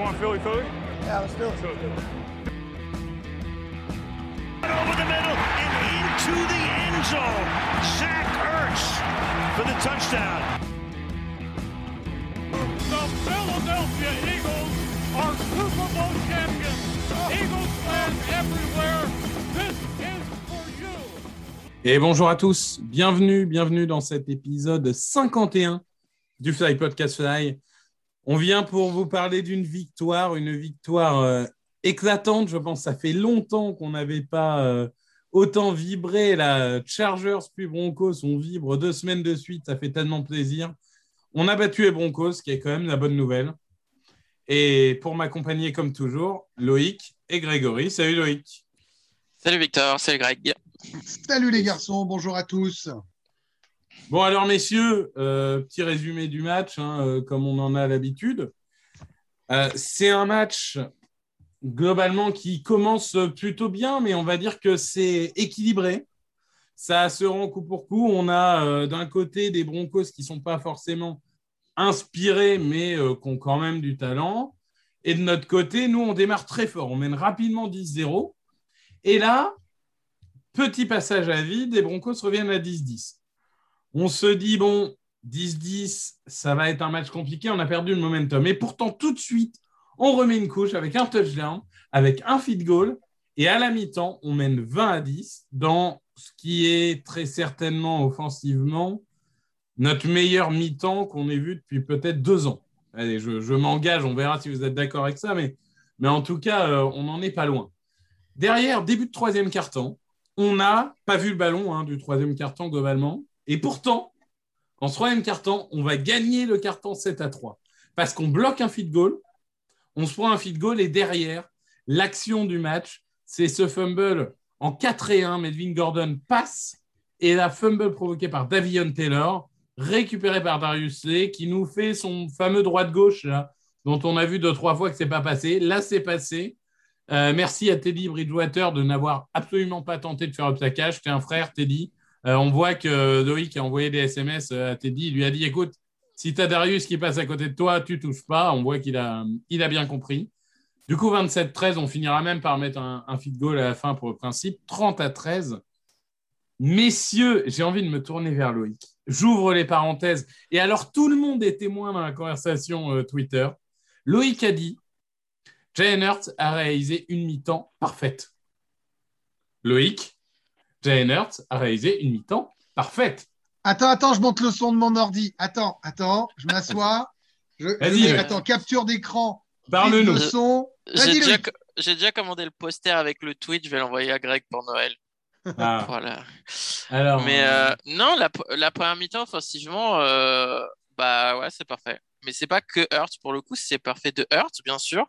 want Philly Philly? Yeah, let's do it. Over the middle and into the end zone. Zach Ertz for the touchdown. The Philadelphia Eagles are Super Bowl champions. Eagles fans everywhere, this is for you. Et bonjour à tous, bienvenue, bienvenue dans cet épisode 51 du Fly Podcast Fly. On vient pour vous parler d'une victoire, une victoire euh, éclatante. Je pense que ça fait longtemps qu'on n'avait pas euh, autant vibré. La Chargers puis Broncos, on vibre deux semaines de suite, ça fait tellement plaisir. On a battu les Broncos, ce qui est quand même la bonne nouvelle. Et pour m'accompagner comme toujours, Loïc et Grégory. Salut Loïc. Salut Victor, salut Greg. Salut les garçons, bonjour à tous. Bon, alors, messieurs, euh, petit résumé du match, hein, euh, comme on en a l'habitude. Euh, c'est un match globalement qui commence plutôt bien, mais on va dire que c'est équilibré. Ça se rend coup pour coup. On a d'un côté des Broncos qui ne sont pas forcément inspirés, mais qui ont quand même du talent. Et de notre côté, nous, on démarre très fort. On mène rapidement 10-0. Et là, petit passage à vide, les Broncos reviennent à 10-10. On se dit, bon, 10-10, ça va être un match compliqué, on a perdu le momentum. Et pourtant, tout de suite, on remet une couche avec un touchdown, avec un feed goal. Et à la mi-temps, on mène 20 à 10 dans ce qui est très certainement offensivement notre meilleur mi-temps qu'on ait vu depuis peut-être deux ans. Allez, je, m'engage, on verra si vous êtes d'accord avec ça, mais, mais en tout cas, euh, on n'en est pas loin. Derrière, début de troisième quart-temps, on n'a pas vu le ballon hein, du troisième quart-temps globalement. Et pourtant, en troisième quart-temps, on va gagner le quart-temps 7 à 3 parce qu'on bloque un feed goal, on se prend un feed goal et derrière, l'action du match, c'est ce fumble en 4 et 1. Melvin Gordon passe et la fumble provoquée par Davion Taylor, récupérée par Darius Lay, qui nous fait son fameux droite-gauche là, dont on a vu deux, trois fois que c'est pas passé. Là, c'est passé. Euh, merci à Teddy Bridgewater de n'avoir absolument pas tenté de faire plaquage. T'es un frère, Teddy. Euh, on voit que Loïc a envoyé des SMS à Teddy. Il lui a dit écoute, si tu as Darius qui passe à côté de toi, tu touches pas. On voit qu'il a, bien compris. Du coup, 27-13, on finira même par mettre un, un feed goal à la fin pour le principe. 30 à 13. Messieurs, j'ai envie de me tourner vers Loïc. J'ouvre les parenthèses. Et alors, tout le monde est témoin dans la conversation euh, Twitter. Loïc a dit Jalen Hurts a réalisé une mi-temps parfaite. Loïc, Jalen Hurts a réalisé une mi-temps parfaite. Attends, attends, je monte le son de mon ordi. Attends, attends, je m'assois. Je, Vas-y, je- ouais. attends, capture d'écran. Parle-nous. Le son. J'ai déjà, Loïc. j'ai déjà commandé le poster avec le tweet, je vais l'envoyer à Greg pour Noël. Ah, Voilà. alors, Mais euh, non, la, la première mi-temps, offensivement, euh, bah ouais, c'est parfait. Mais c'est pas que Hurts pour le coup, c'est parfait de Hurts, bien sûr.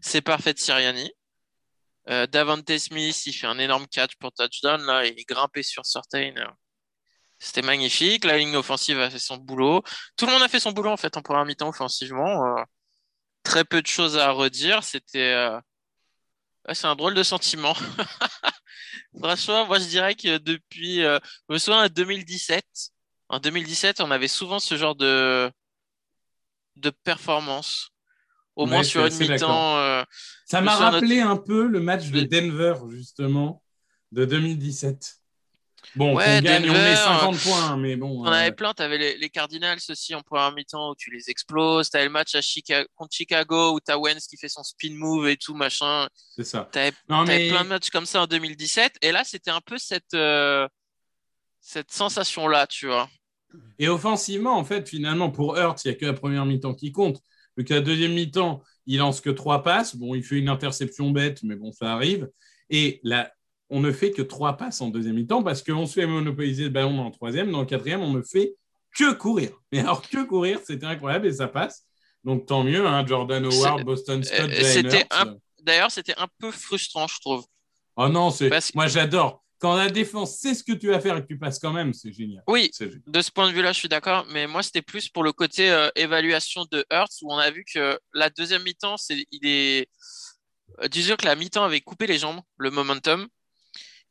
C'est parfait de Siriani. Euh, Davante Smith, il fait un énorme catch pour touchdown, là, il est grimpé sur Certain. C'était magnifique. La ligne offensive a fait son boulot. Tout le monde a fait son boulot, en fait, en première mi-temps offensivement. Euh, très peu de choses à redire. C'était. euh, c'est un drôle de sentiment. Franchement, moi, je dirais que depuis. je me souviens, en 2017. En 2017, on avait souvent ce genre de, de performance. Au Ouais, moins sur une mi-temps. euh, ça m'a rappelé un peu le match de Denver, justement, de 2017. Bon, Ouais, on gagne, on met Denver, 50 points, hein, mais bon. On euh, avait plein, tu avais les, les Cardinals aussi en première mi-temps où tu les exploses. Tu avais le match à Chica- contre Chicago où tu as Wentz qui fait son spin move et tout, machin. c'est ça. Tu avais, mais plein de matchs comme ça en 2017. Et là, c'était un peu cette, euh, cette sensation-là, tu vois. Et offensivement, en fait, finalement, pour Hurts, il n'y a que la première mi-temps qui compte. Vu la deuxième mi-temps, il lance que trois passes. Bon, il fait une interception bête, mais bon, ça arrive. Et là, on ne fait que trois passes en deuxième mi-temps parce qu'on se fait monopoliser le ballon dans le troisième. Dans le quatrième, on ne fait que courir. Mais alors, que courir, c'était incroyable et ça passe. Donc, tant mieux, hein, Jordan Howard, Boston Scott, euh, Hurts. D'ailleurs, c'était un peu frustrant, je trouve. Oh non, c'est... Parce- moi, j'adore. Quand la défense sait ce que tu vas faire et que tu passes quand même, c'est génial. Oui, génial. de ce point de vue-là, je suis d'accord. Mais moi, c'était plus pour le côté euh, évaluation de Hurts où on a vu que la deuxième mi-temps, c'est, il est. euh, Disons que la mi-temps avait coupé les jambes, le momentum.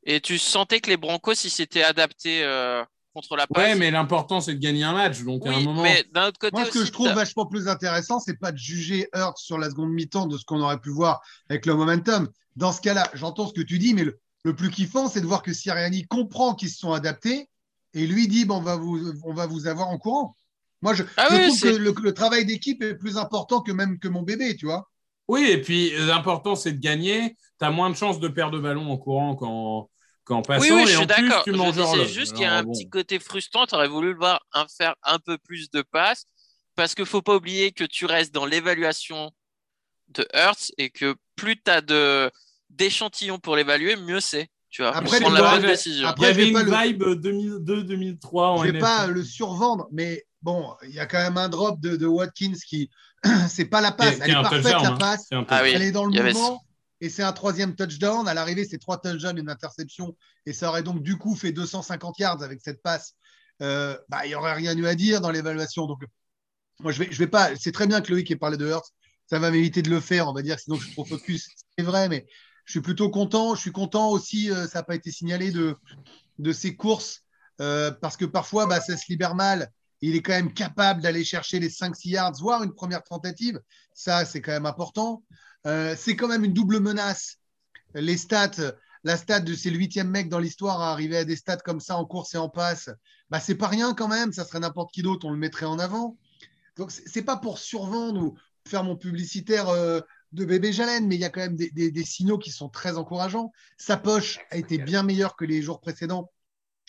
Et tu sentais que les Broncos, ils s'étaient adaptés euh, contre la passe. Ouais, mais l'important, c'est de gagner un match. Donc, à un Oui, moment. mais d'un autre côté Moi, ce que je trouve vachement plus intéressant, c'est pas de juger Hurts sur la seconde mi-temps de ce qu'on aurait pu voir avec le momentum. Dans ce cas-là, j'entends ce que tu dis, mais le, le plus kiffant, c'est de voir que Siriani comprend qu'ils se sont adaptés et lui dit bon, on, va vous, on va vous avoir en courant. Moi, je, Ah je oui, trouve c'est- que le, le travail d'équipe est plus important que même que mon bébé, tu vois. Oui, et puis l'important, c'est de gagner. Tu as moins de chances de perdre de ballon en courant qu'en qu'en passant. Oui, oui, et je en suis d'accord. l'horloge. juste qu'il y a un bon. petit côté frustrant. Tu aurais voulu le voir un- faire un peu plus de passes parce qu'il faut pas oublier que tu restes dans l'évaluation de Hertz et que plus tu as de d'échantillons pour l'évaluer, mieux c'est. Tu vois, pour Après, prendre la bonne j'ai- décision. Il y avait vais pas une le- vibe 2002-2003 en Je vais NFL. pas le survendre, mais bon, il y a quand même un drop de, de Watkins qui, c'est pas la passe, elle est parfaite la hein. passe. C'est un Ah oui. Elle est dans le il y avait mouvement et c'est un troisième touchdown. À l'arrivée, c'est trois touchdowns, une interception. Et ça aurait donc du coup fait 250 yards avec cette passe. Euh, bah, il n'y aurait rien eu à dire dans l'évaluation. Donc, moi, je vais, je vais pas. C'est très bien que Loïc ait parlé de Hurts. Ça va m'éviter de le faire, on va dire, sinon je suis trop focus. C'est vrai, mais je suis plutôt content. Je suis content aussi, euh, ça n'a pas été signalé de, de ses courses euh, parce que parfois, bah, ça se libère mal. Il est quand même capable d'aller chercher les 5-6 yards, voire une première tentative. Ça, c'est quand même important. Euh, c'est quand même une double menace. Les stats, la stat de ces huitième mecs dans l'histoire à arriver à des stats comme ça en course et en passe, bah, c'est pas rien quand même. Ça serait n'importe qui d'autre, on le mettrait en avant. Donc, c'est pas pour survendre ou faire mon publicitaire de bébé Jalen, mais il y a quand même des, des- des signaux qui sont très encourageants. Sa poche a été bien meilleure que les jours précédents,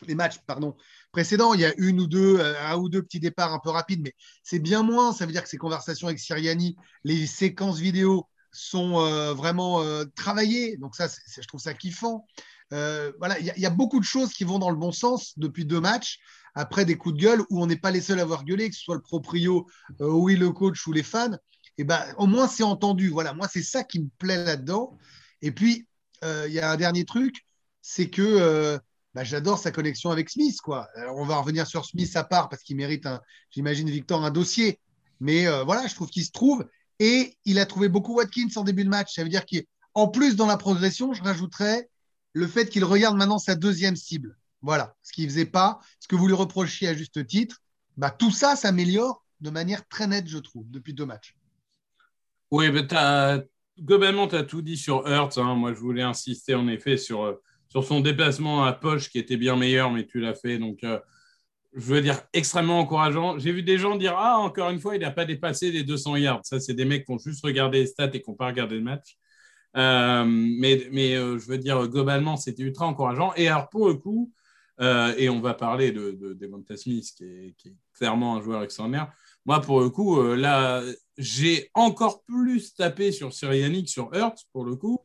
les matchs, pardon, précédents. Il y a une ou deux, euh, un ou deux petits départs un peu rapides, mais c'est bien moins. Ça veut dire que ces conversations avec Siriani, les séquences vidéo sont euh, vraiment euh, travaillées. Donc ça, je trouve ça kiffant. Euh, voilà, il y, y a beaucoup de choses qui vont dans le bon sens depuis deux matchs. Après des coups de gueule où on n'est pas les seuls à avoir gueulé, que ce soit le proprio, oui, le coach ou les fans. Et ben, au moins c'est entendu. Voilà, moi c'est ça qui me plaît là-dedans. Et puis euh, il y a un dernier truc, c'est que euh, bah, j'adore sa connexion avec Smith. Quoi. Alors, on va revenir sur Smith à part parce qu'il mérite, j'imagine, Victor, un dossier. Mais euh, voilà, je trouve qu'il se trouve. Et il a trouvé beaucoup Watkins en début de match. Ça veut dire qu'en plus, dans la progression, je rajouterais le fait qu'il regarde maintenant sa deuxième cible. Voilà, ce qu'il ne faisait pas, ce que vous lui reprochiez à juste titre. Bah, tout ça s'améliore de manière très nette, je trouve, depuis deux matchs. Oui, mais t'as- globalement, tu as tout dit sur Hurts. hein. Moi, je voulais insister en effet sur, euh, sur son déplacement à poche qui était bien meilleur, mais tu l'as fait. Donc, euh, je veux dire, extrêmement encourageant. J'ai vu des gens dire Ah, encore une fois, il n'a pas dépassé les 200 yards. Ça, c'est des mecs qui ont juste regardé les stats et qui n'ont pas regardé le match. Euh, mais mais je veux dire, globalement, c'était ultra encourageant. Et alors, pour le coup, euh, et on va parler de, de Smith, qui est, clairement un joueur extraordinaire. Moi, pour le coup, euh, là, j'ai encore plus tapé sur Siriani que sur Hurts, pour le coup.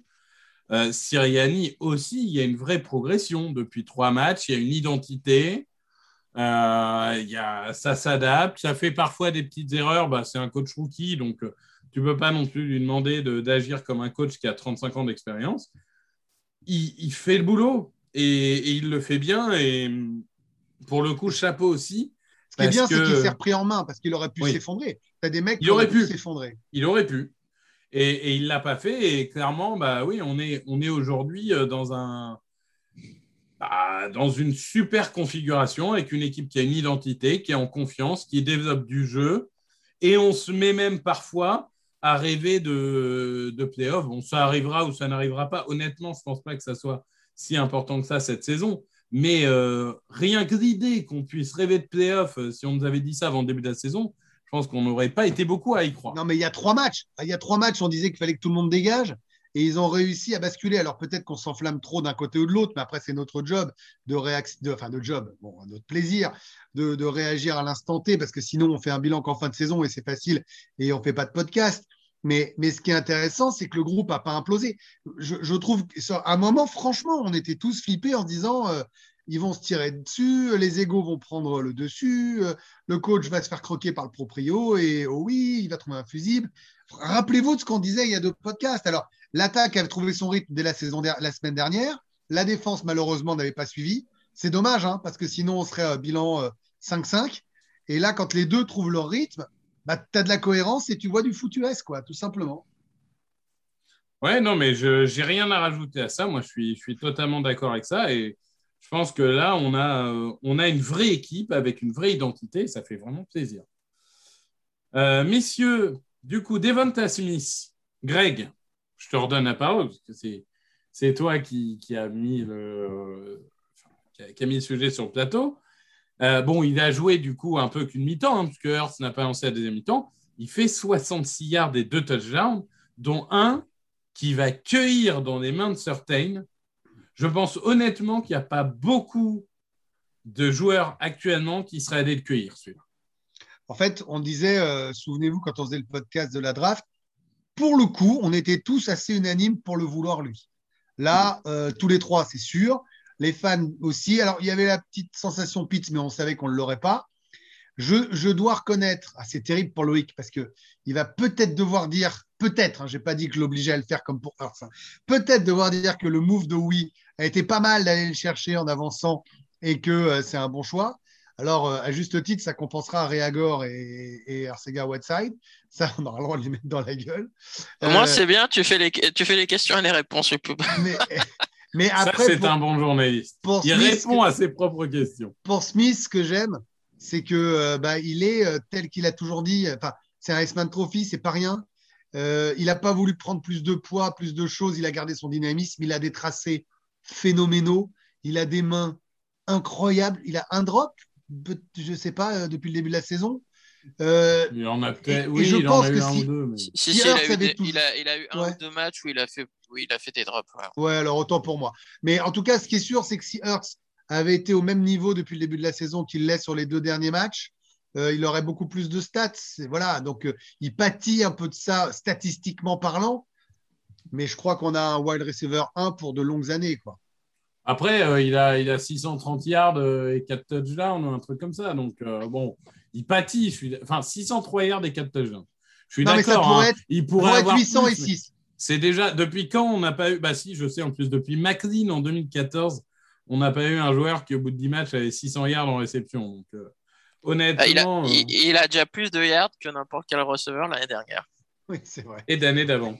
Euh, Siriani aussi, il y a une vraie progression depuis trois matchs, il y a une identité, il y a, ça s'adapte, ça fait parfois des petites erreurs, bah, c'est un coach rookie, donc tu ne peux pas non plus lui demander de- d'agir comme un coach qui a 35 ans d'expérience. Il fait le boulot et, et il le fait bien, et pour le coup, chapeau aussi. Ce qui est bien, c'est qu'il s'est repris en main parce qu'il aurait pu Oui. s'effondrer. Tu as des mecs Il qui aurait auraient pu s'effondrer. Il aurait pu. Et, et il ne l'a pas fait. Et clairement, bah oui, on est, on est aujourd'hui euh, dans, un, bah, dans une super configuration avec une équipe qui a une identité, qui est en confiance, qui développe du jeu. Et on se met même parfois à rêver de, de playoffs. Bon, ça arrivera ou ça n'arrivera pas. Honnêtement, je ne pense pas que ça soit si important que ça cette saison. Mais euh, rien que l'idée qu'on puisse rêver de playoffs, euh, si on nous avait dit ça avant le début de la saison, je pense qu'on n'aurait pas été beaucoup à y croire. Non, mais il y a trois matchs. Il y a trois matchs, on disait qu'il fallait que tout le monde dégage. Et ils ont réussi à basculer. Alors peut-être qu'on s'enflamme trop d'un côté ou de l'autre, mais après, c'est notre job de de, enfin de job, bon, notre plaisir de, de réagir à l'instant T, parce que sinon, on fait un bilan qu'en fin de saison et c'est facile et on fait pas de podcast. Mais, ce qui est intéressant, c'est que le groupe n'a pas implosé. Je, trouve qu'à un moment, franchement, on était tous flippés en disant euh, ils vont se tirer dessus, les égaux vont prendre le dessus, euh, le coach va se faire croquer par le proprio et oh oui, il va trouver un fusible. Rappelez-vous de ce qu'on disait il y a deux podcasts. Alors, l'attaque avait trouvé son rythme dès la, saison la semaine dernière. La défense, malheureusement, n'avait pas suivi. C'est dommage, hein, parce que sinon, on serait à bilan euh, 5-5. Et là, quand les deux trouvent leur rythme, bah, tu as de la cohérence et tu vois du foot US, quoi, tout simplement. Ouais, non, mais je n'ai rien à rajouter à ça. Moi, je suis, je suis totalement d'accord avec ça. Et Je pense que là, on a, euh, on a une vraie équipe avec une vraie identité. Ça fait vraiment plaisir. Euh, messieurs, du coup, Devonta Smith, Greg, je te redonne la parole parce que c'est, c'est toi qui, qui a mis le, qui a mis le sujet sur le plateau. Euh, bon, il a joué du coup un peu qu'une mi-temps, hein, parce que Hurts n'a pas lancé la deuxième mi-temps. Il fait 66 yards et deux touchdowns, dont un qui va cueillir dans les mains de Certain. Je pense honnêtement qu'il n'y a pas beaucoup de joueurs actuellement qui seraient allés le cueillir, celui-là. En fait, on disait, euh, souvenez-vous, quand on faisait le podcast de la draft, pour le coup, on était tous assez unanimes pour le vouloir, lui. Là, euh, tous les trois, c'est sûr. Les fans aussi. Alors, il y avait la petite sensation Pitts, mais on savait qu'on ne l'aurait pas. Je, je, dois reconnaître, ah, c'est terrible pour Loïc, parce qu'il va peut-être devoir dire, peut-être, hein, je n'ai pas dit que je l'obligeais à le faire comme pour hein, peut-être devoir dire que le move de oui a été pas mal d'aller le chercher en avançant et que euh, c'est un bon choix. Alors, euh, à juste titre, ça compensera Réagor et, et Arcega Whiteside. Ça, on aura le droit de les mettre dans la gueule. Moi, euh, c'est bien, tu fais, les, tu fais les questions et les réponses. Mais, mais après, c'est un bon journaliste. Pour Il Smith, répond à ses propres questions. Pour Smith, ce que j'aime, c'est que euh, bah, il est euh, tel qu'il a toujours dit. Enfin, c'est un Iceman Trophy, c'est pas rien. Euh, il n'a pas voulu prendre plus de poids, plus de choses. Il a gardé son dynamisme. Il a des tracés phénoménaux. Il a des mains incroyables. Il a un drop, je ne sais pas, depuis le début de la saison. Euh, il en a peut-être. Oui, je il pense en a que eu un si, ou deux. Mais... Si, si, il, a eu des, il, a, il, a eu un ouais. ou deux matchs où il a fait, oui, il a fait des drops. Ouais. ouais, alors autant pour moi. Mais en tout cas, ce qui est sûr, c'est que si Hurts avait été au même niveau depuis le début de la saison qu'il l'est sur les deux derniers matchs, euh, il aurait beaucoup plus de stats. Voilà, donc euh, il pâtit un peu de ça statistiquement parlant. Mais je crois qu'on a un wide receiver 1 pour de longues années. Quoi. Après, euh, il, a, il a 630 yards et 4 touchdowns, un truc comme ça. Donc, euh, bon, il pâtit. Je suis... Enfin, 603 yards et 4 touchdowns. Je suis d'accord. Hein. être, il pourrait, pourrait avoir être 800 plus, et 6. C'est déjà. Depuis quand on n'a pas eu. Bah, si, je sais, en plus, depuis McLean en 2014, on n'a pas eu un joueur qui, au bout de 10 matchs, avait 600 yards en réception. Donc, euh, honnêtement. Il a, il, il a, déjà plus de yards que n'importe quel receveur l'année dernière. Oui, c'est vrai. Et d'année d'avant.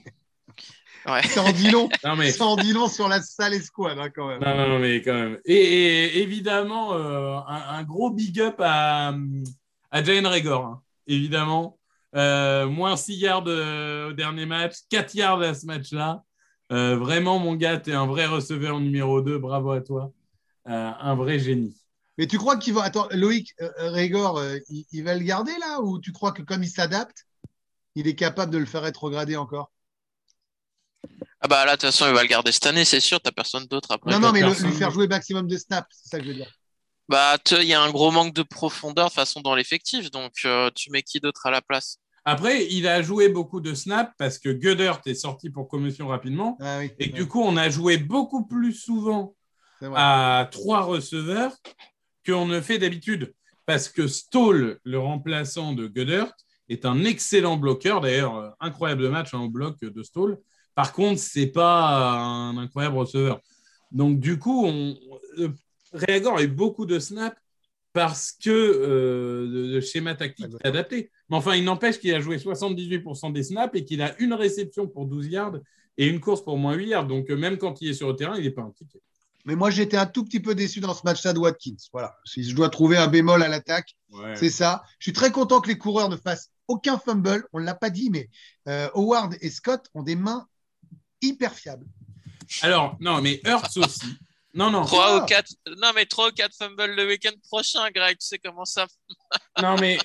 Ouais. Ça en dit long. non, mais... Ça en dit long sur la sale escouade, hein, quand même. Non, non, mais quand même. Et, et évidemment, euh, un, un, gros big up à, à Jane Regor, hein, évidemment. Euh, moins 6 yards euh, au dernier match, 4 yards à ce match-là. Euh, vraiment, mon gars, tu es un vrai receveur numéro 2. Bravo à toi. Euh, un vrai génie. Mais tu crois qu'il va. Attends, Loïc Régor, il, il, va le garder là Ou tu crois que comme il s'adapte, il est capable de le faire rétrograder encore? Ah bah là, de toute façon, il va le garder cette année, c'est sûr, t'as personne d'autre après. Non, non, mais le, lui faire jouer maximum de snaps, c'est ça que je veux dire. Bah, il y a un gros manque de profondeur de façon dans l'effectif, donc euh, tu mets qui d'autre à la place? Après, il a joué beaucoup de snaps parce que Goddard est sorti pour commotion rapidement. Ah oui, et du coup, on a joué beaucoup plus souvent à trois receveurs qu'on ne fait d'habitude. Parce que Stall, le remplaçant de Goddard, est un excellent bloqueur. D'ailleurs, incroyable match hein, au bloc de Stall. Par contre, ce n'est pas un incroyable receveur. Donc, du coup, on, Réagor a eu beaucoup de snaps parce que euh, le schéma tactique est adapté. Mais enfin, il n'empêche qu'il a joué 78% des snaps et qu'il a une réception pour 12 yards et une course pour moins 8 yards. Donc, même quand il est sur le terrain, il n'est pas impliqué. Mais moi, j'étais un tout petit peu déçu dans ce match-là de Watkins. Voilà. Si je dois trouver un bémol à l'attaque, ouais. c'est ça. Je suis très content que les coureurs ne fassent aucun fumble. On ne l'a pas dit, mais euh, Howard et Scott ont des mains hyper fiable. Alors, non, mais Hurts aussi. Non, non. 3 ou 4, non, mais 3 ou 4 fumbles le week-end prochain, Greg, tu sais comment ça. non, mais,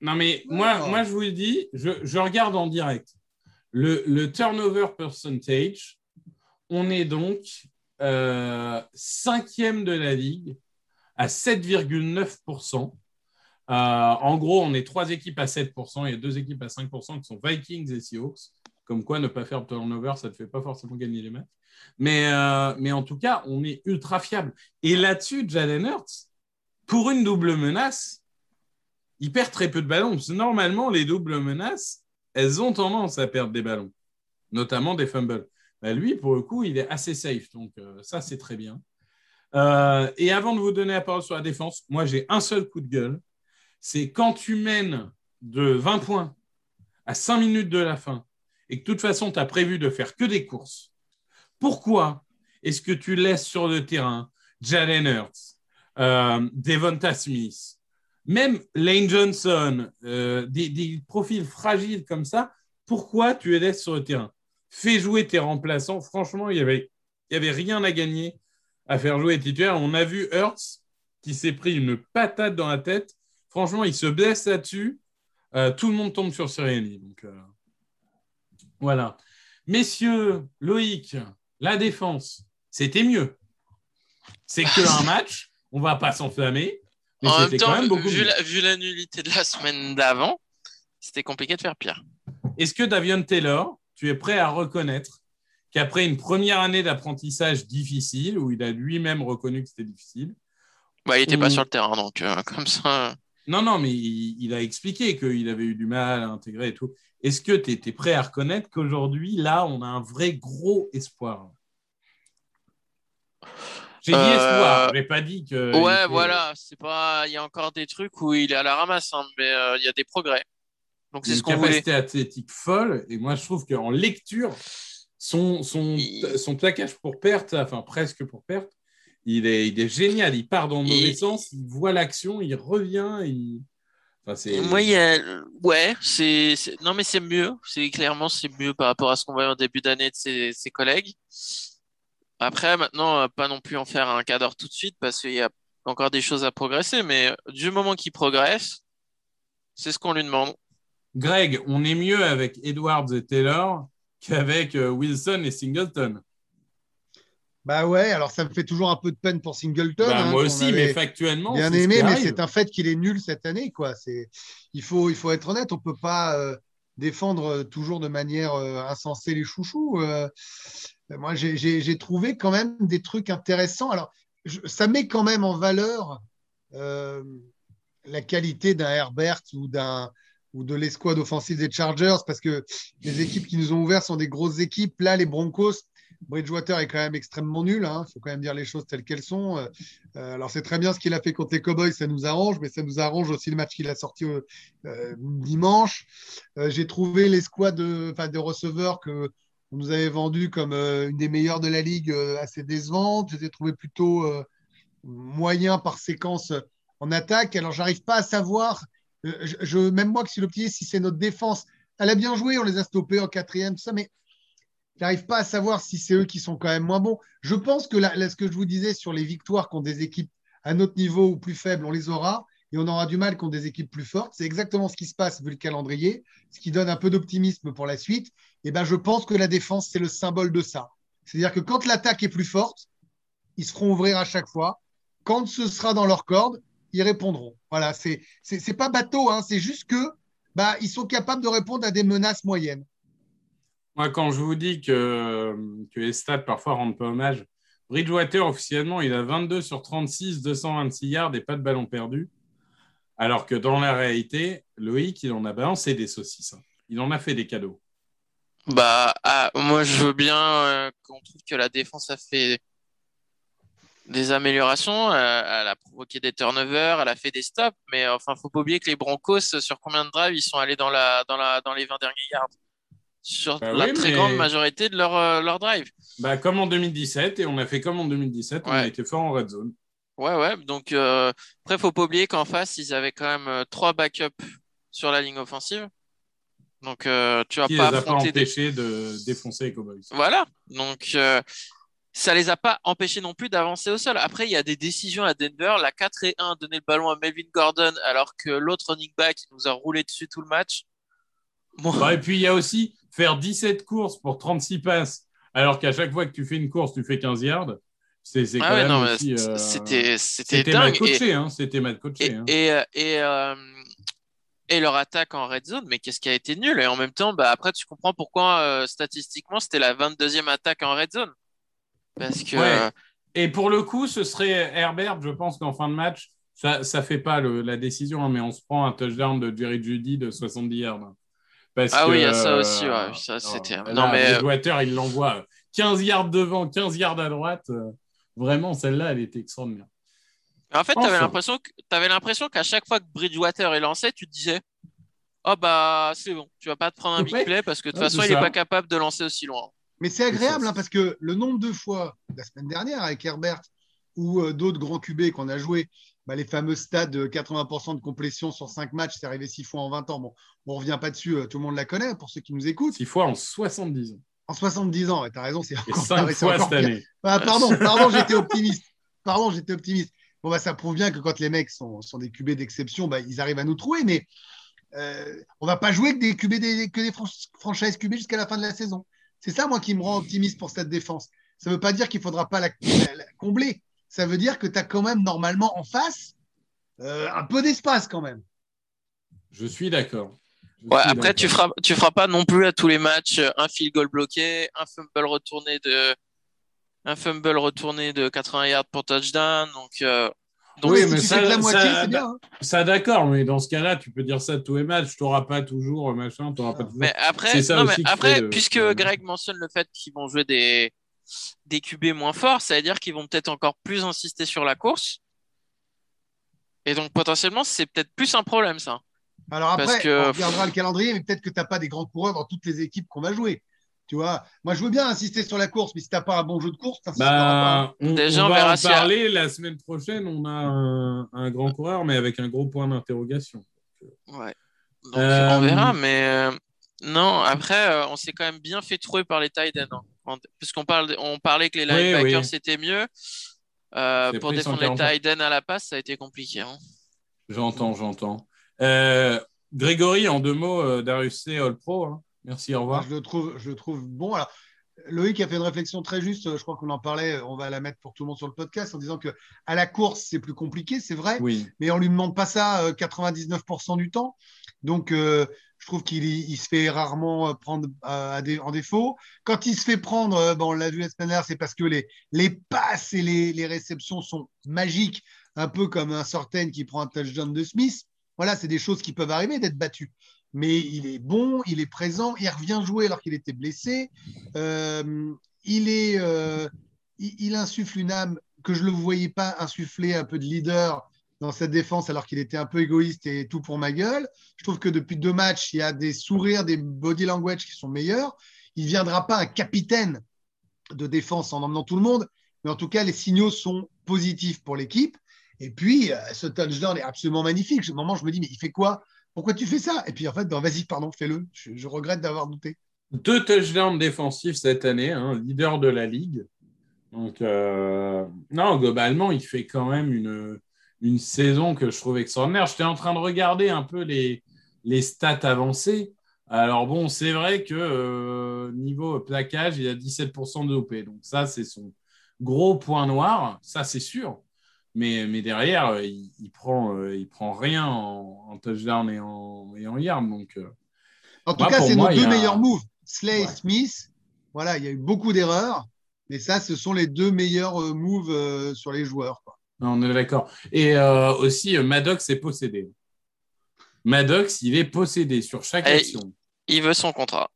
non, mais moi, moi, je vous le dis, je, je regarde en direct. Le, le, turnover percentage, on est donc euh, cinquième de la ligue à 7,9%. Euh, en gros, on est trois équipes à 7%, il y a deux équipes à 5% qui sont Vikings et Seahawks. Comme quoi, ne pas faire de turnover, ça ne te fait pas forcément gagner les matchs. Mais, euh, mais en tout cas, on est ultra fiable. Et là-dessus, Jalen Hurts, pour une double menace, il perd très peu de ballons. Parce que normalement, les doubles menaces, elles ont tendance à perdre des ballons, notamment des fumbles. Ben, lui, pour le coup, il est assez safe. Donc, euh, ça, c'est très bien. Euh, et avant de vous donner la parole sur la défense, moi, j'ai un seul coup de gueule. C'est quand tu mènes de 20 points à 5 minutes de la fin et que de toute façon, tu as prévu de faire que des courses, pourquoi est-ce que tu laisses sur le terrain Jalen Hurts, euh, Devonta Smith, même Lane Johnson, euh, des, profils fragiles comme ça, pourquoi tu les laisses sur le terrain? Fais jouer tes remplaçants. Franchement, il n'y avait, y avait rien à gagner à faire jouer les titulaires. On a vu Hurts qui s'est pris une patate dans la tête. Franchement, il se blesse là-dessus. Euh, tout le monde tombe sur Sirianni. Euh, voilà. Messieurs, Loïc, la défense, c'était mieux. C'est que un match. On va pas s'enflammer. Mais En même quand temps, même beaucoup vu la, vu la nullité de la semaine d'avant, c'était compliqué de faire pire. Est-ce que Davion Taylor, tu es prêt à reconnaître qu'après une première année d'apprentissage difficile, où il a lui-même reconnu que c'était difficile, Bah, il était pas sur le terrain, donc euh, comme ça. Non, non, mais il, il a expliqué qu'il avait eu du mal à intégrer et tout. Est-ce que tu étais prêt à reconnaître qu'aujourd'hui, là, on a un vrai gros espoir? J'ai dit Euh, espoir, j'ai pas dit que. Ouais, était- voilà, c'est pas. Il y a encore des trucs où il est à la ramasse, hein, mais euh, il y a des progrès. Donc c'est une ce qu'on voulait. capacité athlétique folle. Et moi, je trouve qu'en lecture, son, son, Il- son plaquage pour perte, enfin presque pour perte, il est, il est génial. Il part dans le mauvais sens, il voit l'action, il revient. Il... Enfin. Moi, il y a... ouais, c'est, non, mais c'est mieux. C'est clairement, c'est mieux par rapport à ce qu'on voyait en début d'année de ses, ses collègues. Après, maintenant, euh, pas non plus en faire un cadre tout de suite parce qu'il y a encore des choses à progresser, mais euh, du moment qu'il progresse, c'est ce qu'on lui demande. Greg, on est mieux avec Edwards et Taylor qu'avec euh, Wilson et Singleton. Bah ouais, alors ça me fait toujours un peu de peine pour Singleton. Bah, hein, moi aussi, mais factuellement, Bien ce aimé, mais c'est un fait qu'il est nul cette année. Quoi. C'est, il, faut, il faut être honnête, on ne peut pas euh, défendre euh, toujours de manière euh, insensée les chouchous. Euh, moi, j'ai, j'ai- j'ai trouvé quand même des trucs intéressants. Alors, je- ça met quand même en valeur la qualité d'un Herbert ou, d'un, ou de l'escouade offensive des Chargers, parce que les équipes qui nous ont ouvert sont des grosses équipes. Là, les Broncos, Bridgewater est quand même extrêmement nul. Il faut quand même dire les choses telles qu'elles sont. Euh, euh, alors, c'est très bien ce qu'il a fait contre les Cowboys, ça nous arrange, mais ça nous arrange aussi le match qu'il a sorti euh, dimanche. J'ai trouvé l'escouade de, enfin, de receveurs que on nous avait vendu comme une des meilleures de la ligue assez décevante. Je les ai trouvés plutôt moyens par séquence en attaque. Alors, j'arrive pas à savoir, même moi qui suis l'optimiste, si c'est notre défense. Elle a bien joué, on les a stoppés en quatrième, tout ça, mais j'arrive pas à savoir si c'est eux qui sont quand même moins bons. Je pense que là, ce que je vous disais sur les victoires contre des équipes à notre niveau ou plus faibles, on les aura et on aura du mal contre des équipes plus fortes. C'est exactement ce qui se passe vu le calendrier, ce qui donne un peu d'optimisme pour la suite. Et ben, je pense que la défense, c'est le symbole de ça. C'est-à-dire que quand l'attaque est plus forte, ils se feront ouvrir à chaque fois. Quand ce sera dans leur corde, ils répondront. Voilà, c'est pas bateau, hein, c'est juste que bah, ils sont capables de répondre à des menaces moyennes. Moi, quand je vous dis que, les stats parfois rendent pas hommage, Bridgewater, officiellement, il a 22 sur 36, 226 yards et pas de ballon perdu. Alors que dans la réalité, Loïc, il en a balancé des saucisses. hein. Il en a fait des cadeaux. Bah, ah, moi, je veux bien euh, qu'on trouve que la défense a fait des améliorations. euh, elle a provoqué des turnovers, elle a fait des stops, mais enfin, faut pas oublier que les Broncos, sur combien de drives ils sont allés dans dans les 20 derniers yards? Sur Bah la oui, très mais- grande majorité de leur, euh, leur drive. Bah, comme en 2017, et on a fait comme en 2017, on a été fort en red zone. Ouais, ouais. Donc, euh, après, faut pas oublier qu'en face, ils avaient quand même euh, trois backups sur la ligne offensive. Donc, euh, tu vas Qui les pas a pas des empêchés de défoncer les Cowboys. Voilà. Donc, ça les a pas empêchés non plus d'avancer au sol. Après, il y a des décisions à Denver. La 4 et 1, donner le ballon à Melvin Gordon alors que l'autre running back nous a roulé dessus tout le match. Bon, Bah, et puis, il y a aussi faire 17 courses pour 36 passes, alors qu'à chaque fois que tu fais une course, tu fais 15 yards. C'est ah quand ouais, même non, aussi, euh, c'était, c'était C'était mal. Et, coaché, hein. C'était mal coaché. et, hein. et, et, euh, et leur attaque en red zone, mais qu'est-ce qui a été nul? Et en même temps, bah, après, tu comprends pourquoi, euh, statistiquement, c'était la 22e attaque en red zone. Parce que, Ouais. euh, Et pour le coup, ce serait Herbert, je pense qu'en fin de match, ça ne fait pas le- la décision, hein, mais on se prend un touchdown de Jerry Judy de 70 yards. Parce Ah que, oui, il y a ça euh, aussi, ouais, ça, c'était- là, non, mais- Bridgewater, il l'envoie 15 yards devant, 15 yards à droite. euh, Vraiment, celle-là, elle était extraordinaire. En fait, tu avais l'impression que, t'avais l'impression qu'à chaque fois que Bridgewater est lancé, tu te disais Oh bah c'est bon, tu vas pas te prendre un big Ouais. play parce que de toute façon, il est ça. pas capable de lancer aussi loin. Mais c'est agréable hein, parce que le nombre de fois, la semaine dernière avec Herbert, ou euh, d'autres grands QB qu'on a joués, bah, les fameux stades de 80% de complétion sur 5 matchs, c'est arrivé 6 fois en 20 ans. Bon, on ne revient pas dessus, euh, tout le monde la connaît pour ceux qui nous écoutent. 6 fois en 70 ans. En 70 ans, tu as raison, c'est encore, 5 c'est fois encore cette pire. année. Ah, pardon, pardon, j'étais optimiste. Pardon, j'étais optimiste. Bon, bah, ça prouve bien que quand les mecs sont, sont des QB d'exception, bah, ils arrivent à nous trouver, mais euh, on va pas jouer que des QB des, que des franchises QB jusqu'à la fin de la saison. C'est ça, moi, qui me rend optimiste pour cette défense. Ça veut pas dire qu'il faudra pas la, la- la combler. Ça veut dire que tu as quand même normalement en face euh, un peu d'espace quand même. Je suis d'accord. Ouais, après, tu feras, tu feras pas non plus à tous les matchs euh, un field goal bloqué, un fumble retourné de, un fumble retourné de 80 yards pour touchdown. Donc, euh, donc oui, si mais tu ça- la moitié, ça- c'est bien. hein. Ça, d'accord, mais dans ce cas-là, tu peux dire ça de tous les matchs. Tu n'auras pas toujours machin, tu n'auras pas toujours. Mais après, non, mais après puisque le- Greg mentionne le fait qu'ils vont jouer des, des QB moins forts, ça veut dire qu'ils vont peut-être encore plus insister sur la course. Et donc, potentiellement, c'est peut-être plus un problème, ça. Alors Parce après, que- on regardera le calendrier, mais peut-être que tu n'as pas des grands coureurs dans toutes les équipes qu'on va jouer. Tu vois, moi je veux bien insister sur la course, mais si tu n'as pas un bon jeu de course, tu n'insisteras pas. Bah, on, Déjà, on on va en parler la semaine prochaine. On a un, un grand coureur, mais avec un gros point d'interrogation. Ouais. Donc, Euh, on verra, mais euh, non, après, euh, on s'est quand même bien fait trouver par les tight ends. hein. Puisqu'on parle, on parlait que les linebackers, oui. c'était mieux. Euh, pour défendre les 140. tight ends à la passe, ça a été compliqué. hein. J'entends, j'entends. Euh, Grégory, en deux mots, euh, Darius C. All Pro. hein. Merci, au revoir. je le trouve, je le trouve bon. Alors, Loïc a fait une réflexion très juste. Je crois qu'on en parlait. On va la mettre pour tout le monde sur le podcast en disant que à la course c'est plus compliqué, c'est vrai, Oui. mais on lui demande pas ça euh, 99% du temps. Donc, euh, je trouve qu'il se fait rarement euh, prendre euh, en défaut. Quand il se fait prendre, euh, bon, on l'a vu la semaine c'est parce que les, passes et les, réceptions sont magiques, un peu comme un Sorten qui prend un touchdown de Smith. Voilà, c'est des choses qui peuvent arriver d'être battues. Mais il est bon, il est présent, il revient jouer alors qu'il était blessé. Il, il insuffle une âme que je ne le voyais pas insuffler un peu de leader dans cette défense alors qu'il était un peu égoïste et tout pour ma gueule. Je trouve que depuis deux matchs, il y a des sourires, des body language qui sont meilleurs. Il ne viendra pas un capitaine de défense en emmenant tout le monde, mais en tout cas, les signaux sont positifs pour l'équipe. Et puis, euh, ce touchdown est absolument magnifique. Un moment, je me dis, mais il fait quoi? Pourquoi tu fais ça? Et puis, en fait, ben, vas-y, pardon, fais-le. Je, je regrette d'avoir douté. Deux touchdowns défensifs cette année, hein, leader de la ligue. Donc, euh, non, globalement, il fait quand même une, une saison que je trouve extraordinaire. J'étais en train de regarder un peu les, les stats avancées. Alors, bon, c'est vrai que euh, niveau plaquage, il a 17% de OP. Donc, ça, c'est son gros point noir. Ça, c'est sûr. Mais, mais derrière, euh, il, il prend, euh, il prend rien en, en touchdown et en, et en yard. Donc, euh, En tout Moi, cas, c'est nos deux a- meilleurs moves. Slay et Ouais. Smith. Voilà, il y a eu beaucoup d'erreurs. Mais ça, ce sont les deux meilleurs moves sur les joueurs. quoi. Non, on est d'accord. Et euh, aussi, euh, Maddox est possédé. Maddox, il est possédé sur chaque Et- action. Il veut son contrat.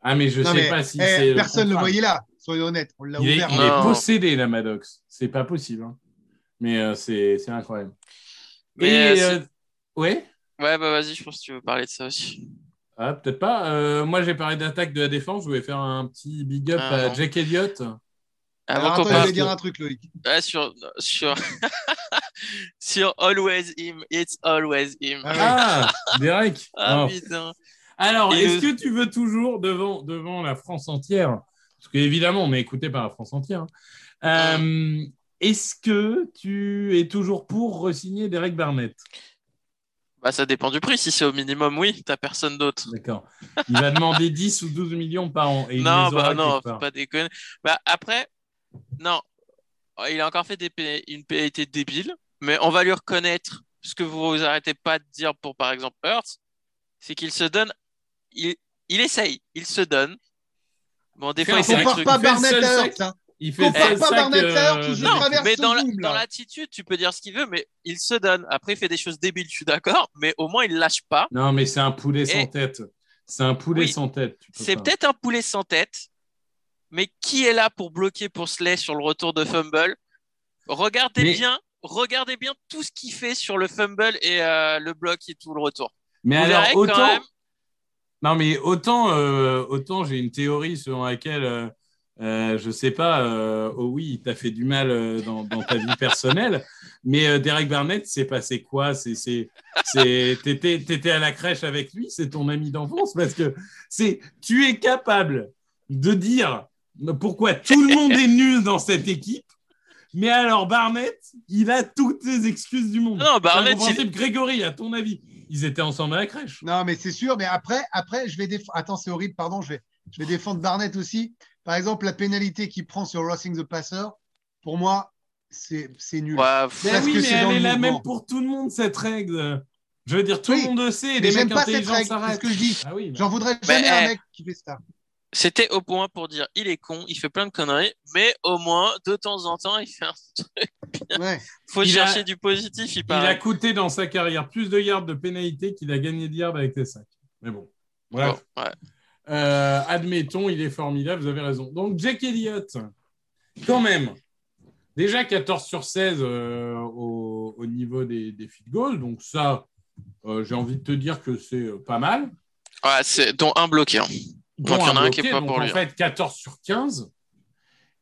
Ah, mais je Non, sais mais, pas si eh, c'est. personne ne le voyait là. Soyons honnêtes. On l'a Il est, ouvert. il est possédé, la Maddox. C'est pas possible. hein. Mais euh, c'est c'est incroyable. Mais, Et. euh, ouais Ouais, bah vas-y, je pense que tu veux parler de ça aussi. Ah, Peut-être pas. Euh, moi, j'ai parlé d'attaque de la défense. Je voulais faire un petit big up Ah, à non. Jack Elliott. Alors, Avant attends, qu'on je parle vais dire un truc, Loïc. ouais, sur, sur, sur Always Him, It's Always Him. Ah Ah, Derek. Ah, Oh. putain. Alors, est-ce le- que tu veux toujours, devant, devant la France entière, parce qu'évidemment, on est écouté par la France entière, hein, euh, est-ce que tu es toujours pour re-signer Derek Barnett? Bah, ça dépend du prix. Si c'est au minimum, oui, t'as personne d'autre. D'accord. Il va demander 10 ou 12 millions par an. Et Non, bah non, faut pas déconner. Bah, après, non, il a encore fait des une pénalité débile, mais on va lui reconnaître ce que vous vous arrêtez pas de dire pour, par exemple, Hurts, c'est qu'il se donne, il, il essaye, il se donne. Bon, des fois, il fait des pas Il fait le Barnett à sac. Hurts. hein. Il fait pas Barnett à euh, Hurts, je Non, traverse mais dans l'attitude, tu peux dire ce qu'il veut, mais il se donne. Après, il fait des choses débiles, je suis d'accord, mais au moins, il lâche pas. Non, mais c'est un poulet Et- sans tête. C'est un poulet Oui. sans tête. C'est peut-être un poulet sans tête, mais qui est là pour bloquer pour Slay sur le retour de fumble? Regardez Mais- bien, regardez bien tout ce qu'il fait sur le fumble et euh, le bloc et tout le retour. Mais Vous alors, quand autant. même- Non, mais autant, euh, autant j'ai une théorie selon laquelle euh, Euh, je sais pas, euh, oh oui, il t'a fait du mal euh, dans, dans ta vie personnelle, mais Derek Barnett, c'est passé quoi? T'étais, t'étais à la crèche avec lui, c'est ton ami d'enfance, parce que c'est, tu es capable de dire pourquoi tout le monde est nul dans cette équipe, mais alors Barnett, il a toutes les excuses du monde. Non, Barnett, C'est incompréhensible. Grégory, à ton avis, ils étaient ensemble à la crèche. Non, mais c'est sûr. Mais après, après je vais défendre. Attends, c'est horrible, pardon. Je vais, je vais défendre Barnett aussi. Par exemple, la pénalité qu'il prend sur Rossing the Passer, pour moi, c'est c'est nul. Ouais, Mais Parce oui, mais elle est la même pour tout le monde, cette règle. Je veux dire, tout Oui, le monde le sait, mais les j'aime mecs pas cette intelligents règle, c'est ce que je dis. Ah oui, J'en voudrais Mais, jamais un eh, mec qui fait ça. C'était au point pour dire il est con, il fait plein de conneries, mais au moins de temps en temps il fait un truc. Ouais. Faut Il a- chercher du positif, il il a paraît. coûté dans sa carrière plus de yards de pénalité qu'il a gagné de yards avec les sacs. Mais bon, bref. Bon, ouais. Euh, admettons, il est formidable, vous avez raison. Donc, Jack Elliott, quand même, déjà 14 sur 16 euh, au, au niveau des, des field goals. Donc, ça, euh, j'ai envie de te dire que c'est pas mal. Ouais, c'est dont un bloqué. hein. Donc, il y en a un qui est bloqué, pas donc pour en lui, hein. fait, 14 sur 15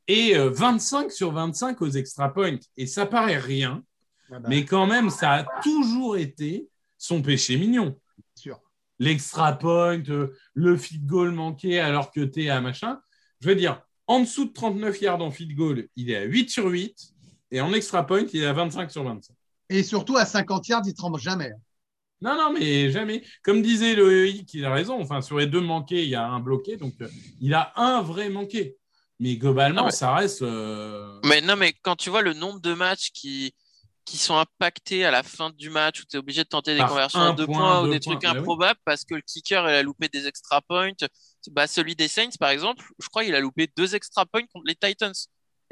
et euh, 25 sur 25 aux extra points. Et ça paraît rien, Ah bah, mais quand même, ça a toujours été son péché mignon. sûr. L'extra point, euh, le field goal manqué alors que tu es à machin. Je veux dire, en dessous de 39 yards en field goal, il est à 8 sur 8. Et en extra point, il est à 25 sur 25. Et surtout, à 50 yards, il ne tremble jamais. Non, non, mais jamais. Comme disait Loïc, il a raison. Enfin, sur les deux manqués, il y a un bloqué. Donc, euh, il a un vrai manqué. Mais globalement, Ah ça reste. euh, Mais non, mais quand tu vois le nombre de matchs qui, qui sont impactés à la fin du match où tu es obligé de tenter des Par conversions à deux point, points, ou des points, trucs oui. improbables parce que le kicker il a loupé des extra points. Bah, celui des Saints, par exemple, je crois qu'il a loupé deux extra points contre les Titans.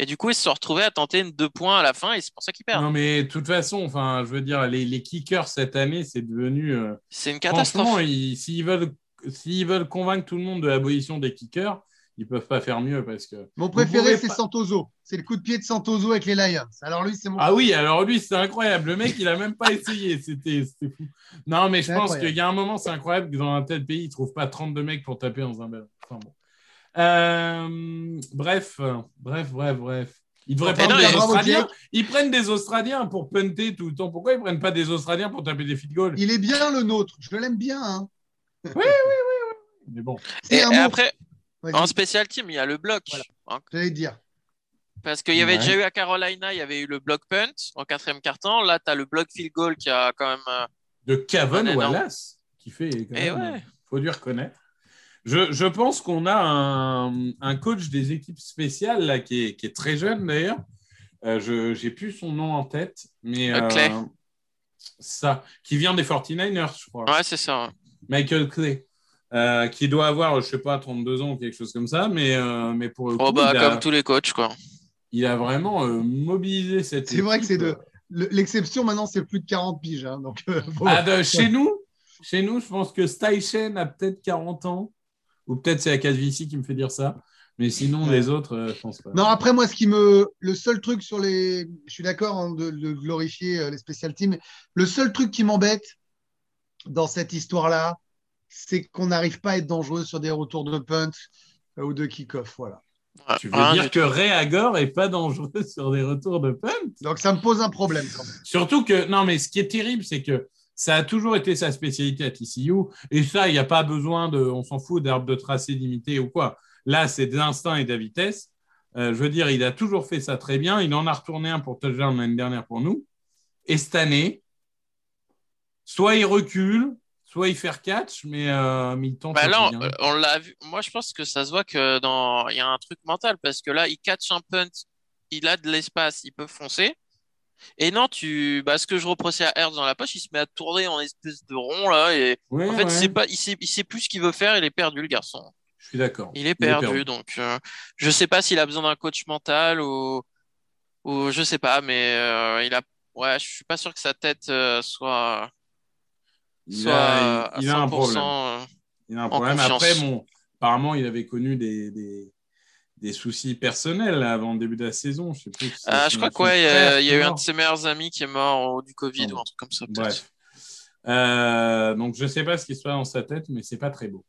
Et du coup, ils se sont retrouvés à tenter une deux points à la fin et c'est pour ça qu'ils perdent. Non, mais de toute façon, enfin, je veux dire, les, les kickers cette année, c'est devenu. euh, C'est une catastrophe. ils- s'ils veulent, s'ils veulent convaincre tout le monde de l'abolition des kickers, ils peuvent pas faire mieux parce que. Mon préféré, c'est pas- Santoso. C'est le coup de pied de Santoso avec les Lions. Alors lui, c'est mon. Ah oui, alors lui, c'est incroyable. Le mec, il a même pas essayé. C'était fou. Non, mais je pense qu'il y a un moment, c'est incroyable que dans un tel pays, ils trouvent pas 32 mecs pour taper dans un ballon. Enfin bon. Euh, bref, bref, bref, bref. Ils devraient Mais prendre non, des mais- Australiens. Ils prennent des Australiens pour punter tout le temps. Pourquoi ils prennent pas des Australiens pour taper des field goals Il est bien le nôtre. Je l'aime bien. Hein. Mais bon. C'est Et, un et mot. après, en spécial team, il y a le bloc. Voilà. Hein, J'allais dire. Parce qu'il y avait Ouais. déjà eu à Carolina, il y avait eu le block punt en quatrième quart-temps. Là, tu as le block field goal qui a quand même. euh, de énorme. Wallace, qui fait quand Eh même, ouais. faut lui reconnaître. Je, je pense qu'on a un, un coach des équipes spéciales là, qui, est, qui est très jeune d'ailleurs. Euh, je j'ai plus son nom en tête, mais Euh, Clay. ça, qui vient des 49ers, je crois. Ouais, c'est ça. Michael Clay, euh, qui doit avoir, je sais pas, 32 ans ou quelque chose comme ça, mais, euh, mais pour le coup, Oh, bah, a, comme tous les coachs, quoi. il a vraiment euh, mobilisé cette C'est vrai que c'est de- Le- L'exception maintenant, c'est plus de 40 piges. hein, donc, euh, Ah, de- chez nous, chez nous, je pense que Steichen a peut-être 40 ans, ou peut-être c'est Akasvici qui me fait dire ça, mais sinon Ouais. les autres, euh, je pense pas. Non, après, moi, ce qui me. Le seul truc sur les. Je suis d'accord hein, de, de glorifier euh, les special teams. Le seul truc qui m'embête dans cette histoire-là, c'est qu'on n'arrive pas à être dangereux sur des retours de punt euh, ou de kick-off. Voilà. Tu veux dire que Ray Agor est pas dangereux sur des retours de punt? Donc, ça me pose un problème quand même. Surtout que, non, mais ce qui est terrible, c'est que ça a toujours été sa spécialité à TCU, et ça, il n'y a pas besoin de, on s'en fout d'arbre de tracé limité ou quoi. Là, c'est de l'instinct et de la vitesse. Euh, je veux dire, il a toujours fait ça très bien. Il en a retourné un pour touchdown l'année dernière pour nous. Et cette année, soit il recule, soit il fait catch, mais, euh, mais il tente. Bah là, on, on l'a vu. Moi, je pense que ça se voit que dans il y a un truc mental parce que là, il catch un punt, il a de l'espace, il peut foncer. Et non, tu, bah, ce que je reprochais à Hertz dans la poche, il se met à tourner en espèce de rond là et Ouais, en fait, ouais, sait pas, il sait, il sait plus ce qu'il veut faire. Il est perdu, le garçon. je suis d'accord. Il est perdu, donc euh, je sais pas s'il a besoin d'un coach mental ou ou je sais pas, mais euh, il a, ouais, je suis pas sûr que sa tête euh, soit Il soit a, à il a un 100%, problème. Il a un problème. Après, bon, apparemment, il avait connu des, des, des soucis personnels là, avant le début de la saison. Je sais plus. si Ah, je crois son quoi, il y a, frère il y a eu un de ses meilleurs amis qui est mort du Covid ou un truc comme ça, peut-être. Bref. Euh, donc, je sais pas ce qui se passe dans sa tête, mais c'est pas très beau.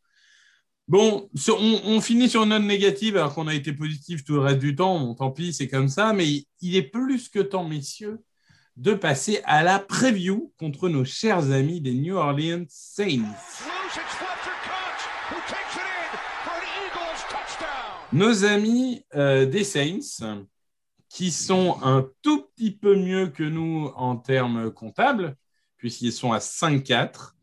Bon, sur- on, on finit sur une note négative alors qu'on a été positif tout le reste du temps. Bon, tant pis, c'est comme ça. Mais il, il est plus que temps, messieurs, de passer à la preview contre nos chers amis des New Orleans Saints. Loose, it's Fletcher Cox who takes it in for an Eagles touchdown. Nos amis euh, des Saints, qui sont un tout petit peu mieux que nous en termes comptables, puisqu'ils sont à 5-4,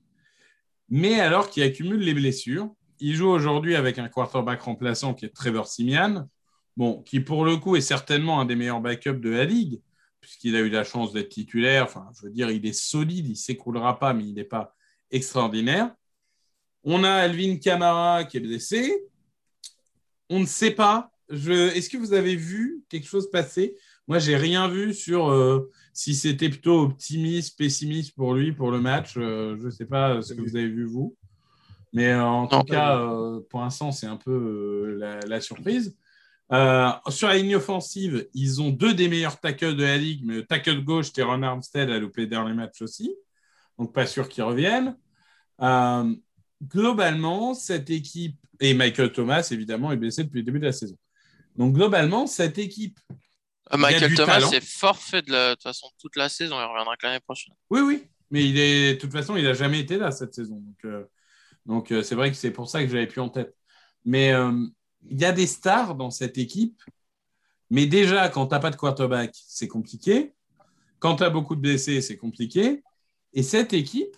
mais alors qui accumulent les blessures. Ils jouent aujourd'hui avec un quarterback remplaçant qui est Trevor Simian, bon, qui pour le coup est certainement un des meilleurs backups de la ligue, puisqu'il a eu la chance d'être titulaire. Enfin, je veux dire, il est solide, il ne s'écroulera pas, mais il n'est pas extraordinaire. On a Alvin Kamara qui est blessé. On ne sait pas. Je... Est-ce que vous avez vu quelque chose passer? Moi, j'ai rien vu sur euh, si c'était plutôt optimiste, pessimiste pour lui, pour le match. Euh, je ne sais pas ce que vous avez vu, vous. Mais euh, en tout cas, euh, pour l'instant, c'est un peu euh, la, la surprise. Euh, sur la ligne offensive, ils ont deux des meilleurs tackles de la ligue, mais le tackle gauche, Teron Armstead, a loupé le dernier match aussi. Donc, pas sûr qu'ils reviennent. Euh, globalement, cette équipe, et Michael Thomas, évidemment, est blessé depuis le début de la saison. Donc, globalement, cette équipe, Euh, Il y a Michael Thomas talent. est forfait de, la... de toute façon toute la saison. Il reviendra que l'année prochaine. oui, oui, mais il est, de toute façon, il n'a jamais été là cette saison. Donc, euh, donc euh, c'est vrai que c'est pour ça que je l'avais plus en tête. Mais euh, il y a des stars dans cette équipe. Mais déjà, quand tu n'as pas de quarterback, c'est compliqué. Quand tu as beaucoup de blessés, c'est compliqué. Et cette équipe,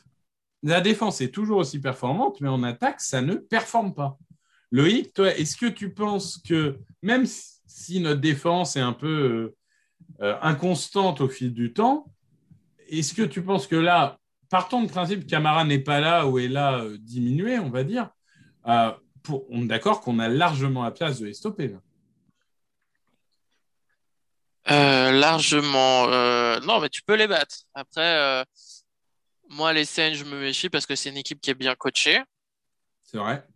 la défense est toujours aussi performante, mais en attaque, ça ne performe pas. Loïc, toi, est-ce que tu penses que même si notre défense est un peu euh, euh, inconstante au fil du temps, est-ce que tu penses que là, partons du principe Camara n'est pas là ou est là euh, diminué, on va dire, on est d'accord qu'on a largement la place de les stopper largement. Non, mais tu peux les battre. Après, moi, les Saints, je me méfie parce que c'est une équipe qui est bien coachée. C'est vrai.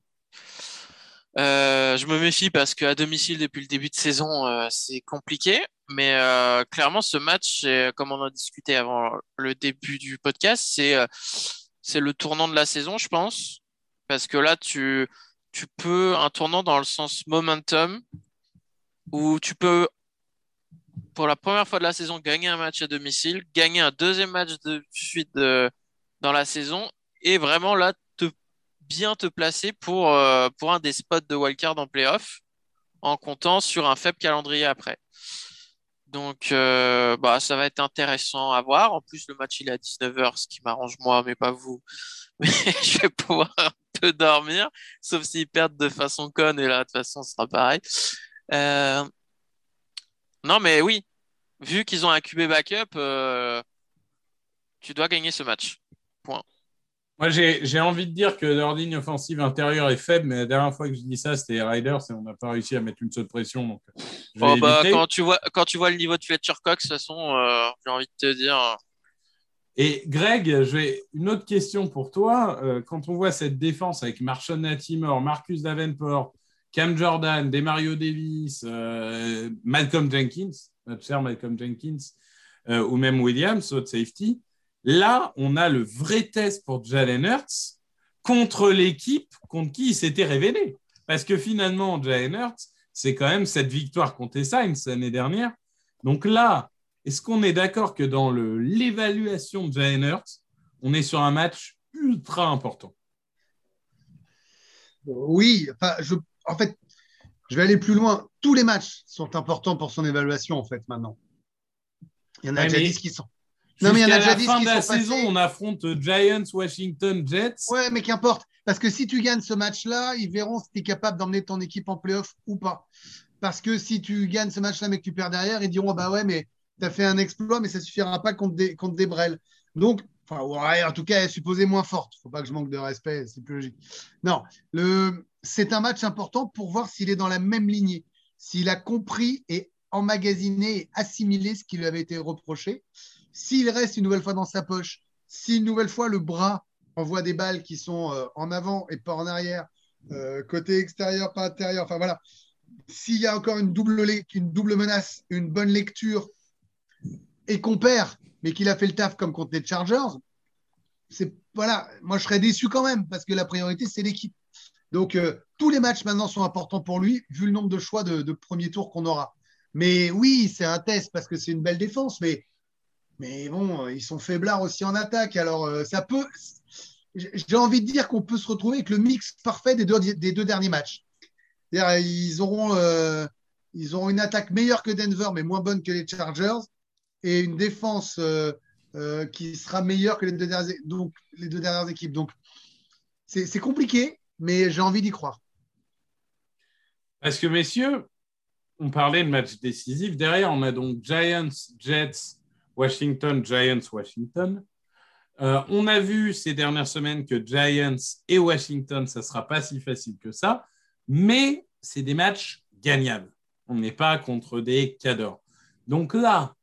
Euh, je me méfie parce qu'à domicile, depuis le début de saison, euh, c'est compliqué. Mais euh, clairement, ce match, comme on en a discuté avant le début du podcast, c'est c'est le tournant de la saison, je pense. Parce que là, tu, tu peux, un tournant dans le sens momentum, où tu peux, pour la première fois de la saison, gagner un match à domicile, gagner un deuxième match de suite de- dans la saison, et vraiment là, te bien te placer pour, euh, pour un des spots de wildcard en playoff en comptant sur un faible calendrier après. Donc, euh, bah, ça va être intéressant à voir. En plus, le match il est à 19h, ce qui m'arrange moi, mais pas vous. Mais je vais pouvoir un peu dormir, sauf s'ils perdent de façon conne, et là, de toute façon, ce sera pareil. Euh, Non, mais oui, vu qu'ils ont un QB backup, tu dois gagner ce match. Moi, j'ai envie de dire que leur ligne offensive intérieure est faible, mais la dernière fois que je dis ça, c'était Riders et on n'a pas réussi à mettre une seule pression. Donc, vais Oh, bah, quand, tu vois, quand tu vois le niveau de Fletcher Cox, de toute façon, euh, j'ai envie de te dire. Et Greg, j'ai une autre question pour toi. Euh, quand on voit cette défense avec Marshall Latimore, Marcus Davenport, Cam Jordan, Demario Davis, euh, Malcolm Jenkins, cher Malcolm Jenkins, euh, ou même Williams, autre safety, là, on a le vrai test pour Jalen Hurts contre l'équipe contre qui il s'était révélé. Parce que finalement, Jalen Hurts, c'est quand même cette victoire contre les Saints l'année dernière. Donc là, est-ce qu'on est d'accord que dans l'évaluation de Jalen Hurts, on est sur un match ultra important? Oui, enfin, je, en fait, je vais aller plus loin. Tous les matchs sont importants pour son évaluation, en fait, maintenant. Il y en a Ouais, déjà mais- 10 qui sont. Non, mais il y en a déjà la 10 fin de la passés. saison, on affronte Giants, Washington, Jets. Ouais, mais qu'importe. Parce que si tu gagnes ce match-là, ils verront si tu es capable d'emmener ton équipe en playoff ou pas. Parce que si tu gagnes ce match-là, mais que tu perds derrière, ils diront bah ouais, mais tu as fait un exploit, mais ça suffira pas contre des, contre des Brels. Donc, enfin, ouais, en tout cas, elle est supposée moins forte. faut pas que je manque de respect, c'est plus logique. Non, le, c'est un match important pour voir s'il est dans la même lignée, s'il a compris et emmagasiné et assimilé ce qui lui avait été reproché. S'il reste une nouvelle fois dans sa poche, si une nouvelle fois le bras envoie des balles qui sont euh, en avant et pas en arrière, euh, côté extérieur, pas intérieur, enfin voilà. S'il y a encore une double, le- une double menace, une bonne lecture et qu'on perd, mais qu'il a fait le taf comme contre les Chargers, c'est voilà, moi je serais déçu quand même parce que la priorité c'est l'équipe. Donc, euh, tous les matchs maintenant sont importants pour lui, vu le nombre de choix de, de premier tour qu'on aura. Mais oui, c'est un test parce que c'est une belle défense, mais, mais bon, ils sont faiblards aussi en attaque. Alors, euh, ça peut. J'ai envie de dire qu'on peut se retrouver avec le mix parfait des deux, derniers matchs. Ils auront, euh, ils auront une attaque meilleure que Denver, mais moins bonne que les Chargers, et une défense euh, euh, qui sera meilleure que les deux dernières, les deux dernières équipes. Donc, c'est compliqué, mais j'ai envie d'y croire. Parce que, messieurs, on parlait de match décisif. Derrière, on a donc Giants, Jets, Washington, Giants, Washington. Euh, on a vu ces dernières semaines que Giants et Washington, ça ne sera pas si facile que ça, mais c'est des matchs gagnables. On n'est pas contre des cadors. Donc là,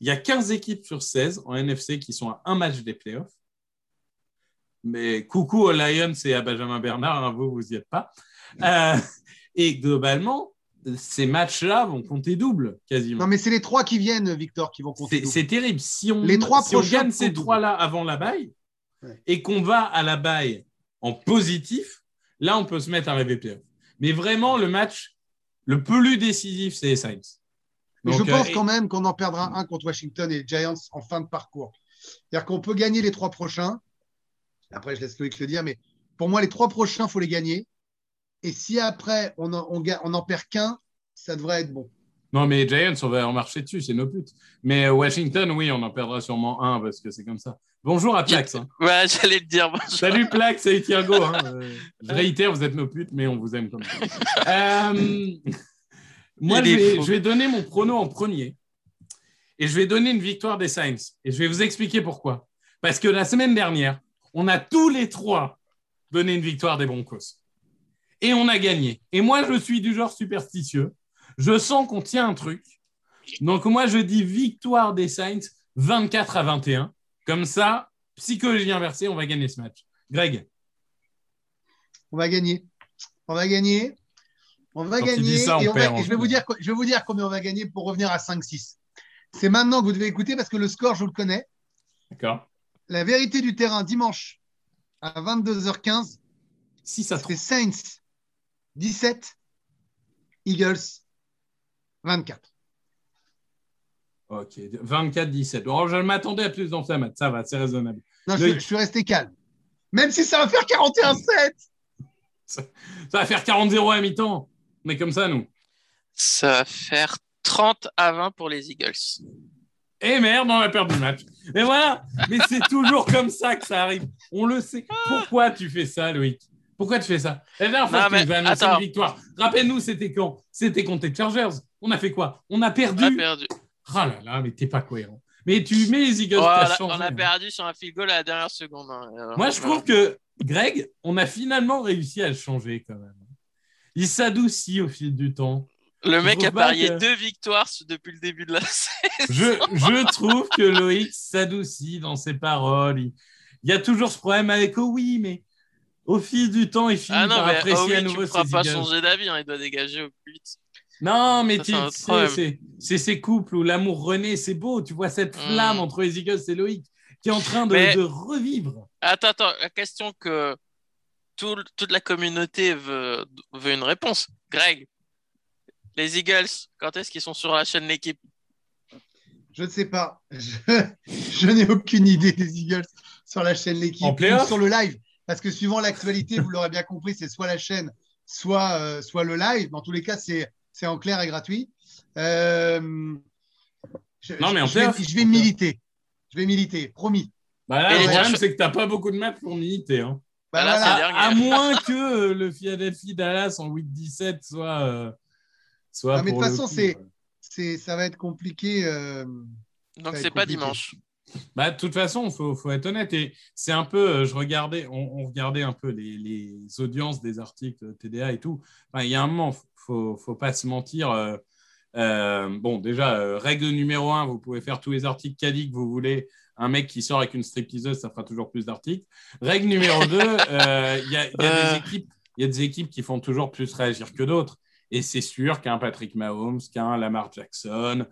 il y a 15 équipes sur 16 en NFC qui sont à un match des playoffs. Mais coucou aux Lions et à Benjamin Bernard, hein, vous, vous n'y êtes pas. Euh, et globalement, ces matchs-là vont compter double, quasiment. Non, mais c'est les trois qui viennent, Victor, qui vont compter. C'est double. c'est terrible. Si on, Les trois si on prochains gagne ces trois-là avant la baille Ouais. et qu'on va à la baille en positif, là, on peut se mettre à rêver. Mais vraiment, le match le plus décisif, c'est les Saints. Mais je Donc, pense euh, quand même qu'on en perdra un contre Washington et les Giants en fin de parcours. C'est-à-dire qu'on peut gagner les trois prochains. Après, je laisse Loïc le dire, mais pour moi, les trois prochains, il faut les gagner. Et si après, on en, on ga- on en perd qu'un, ça devrait être bon. Non, mais les Giants, on va en marcher dessus, c'est nos putes. Mais euh, Washington, oui, on en perdra sûrement un parce que c'est comme ça. Bonjour à Plax. hein. Ouais, j'allais le dire. bonjour. Salut Plax et Thiergo. Hein. Je réitère, vous êtes nos putes, mais on vous aime comme ça. Euh, moi, je vais, je vais donner mon prono en premier. Et je vais donner une victoire des Saints. Et je vais vous expliquer pourquoi. Parce que la semaine dernière, on a tous les trois donné une victoire des Broncos. Et on a gagné. Et moi, je suis du genre superstitieux. Je sens qu'on tient un truc. Donc, moi, je dis victoire des Saints 24 à 21. Comme ça, psychologie inversée, on va gagner ce match. Greg, On va gagner. On va gagner. On va Quand gagner. ça, on et, on va- perd, en et je, vais vous dire, je vais vous dire combien on va gagner pour revenir à 5-6. C'est maintenant que vous devez écouter parce que le score, je le connais. d'accord La vérité du terrain, dimanche à 22h15, 6 à 3. c'est Saints 17, Eagles 24. Ok, 24-17. Alors, je m'attendais à plus d'enflammate. Ça va, c'est raisonnable. Non, je, Loïc. je suis resté calme. Même si ça va faire 41-7. Ça va faire 40-0 à mi-temps. On est comme ça, nous. Ça va faire 30 à 20 pour les Eagles. Et merde, on a perdu le match. Et voilà. Mais c'est toujours comme ça que ça arrive. On le sait. Pourquoi tu fais ça, Loïc? Pourquoi tu fais ça? La dernière fois Non, que tu attends. une victoire, rappelle-nous, c'était quand? C'était contre les Chargers. On a fait quoi? On a perdu. On a perdu. Oh là là, mais t'es pas cohérent. Mais tu mets les Eagles, Oh, on, a, on a hein. perdu sur un field goal à la dernière seconde. hein. Euh, Moi, je trouve que Greg, on a finalement réussi à le changer quand même. Il s'adoucit au fil du temps. Le mec a parié que- deux victoires depuis le début de la saison. Je, je trouve que Loïc s'adoucit dans ses paroles. Il, il y a toujours ce problème avec oh oui, mais au fil du temps, il finit Ah non, par mais apprécier oh oui, à tu nouveau ses pas changer d'avis. hein, Il doit dégager au plus vite. Non, mais c'est ces couples où l'amour renaît, c'est beau. Tu vois cette flamme Mm. entre les Eagles et Loïc qui est en train de, Mais- de revivre. Attends, attends. La question que tout- toute la communauté veut, veut une réponse. Greg, les Eagles, quand est-ce qu'ils sont sur la chaîne L'équipe? Je ne sais pas. Je, je n'ai aucune idée des Eagles sur la chaîne L'équipe En playoff? Sur le live. Parce que suivant l'actualité, vous l'aurez bien compris, c'est soit la chaîne, soit, euh, soit le live. Dans tous les cas, c'est c'est en clair et gratuit. Euh, je, Non, mais en je, vais, playoff. je vais militer. Je vais militer, promis. Bah là, Et le problème, c'est que tu n'as pas beaucoup de matchs pour militer. Hein. Bah, Là, c'est À, moins que euh, le Philadelphie Dallas en 8-17 soit. euh, soit Ah, mais de toute façon, coup, c'est- c'est ça va être compliqué. euh, Donc c'est pas compliqué. dimanche. Bah, de toute façon, il faut, faut être honnête. Et c'est un peu, euh, je regardais, on, on regardait un peu les, les audiences des articles TDA et tout. Enfin, il y a un moment, faut, faut pas se mentir. euh, euh, bon, déjà, euh, règle numéro un, vous pouvez faire tous les articles quali que vous voulez. Un mec qui sort avec une stripteaseuse, ça fera toujours plus d'articles. Règle numéro deux, il y a, il y a des équipes, il y a des équipes qui font toujours plus réagir que d'autres. Et c'est sûr qu'un Patrick Mahomes, qu'un Lamar Jackson,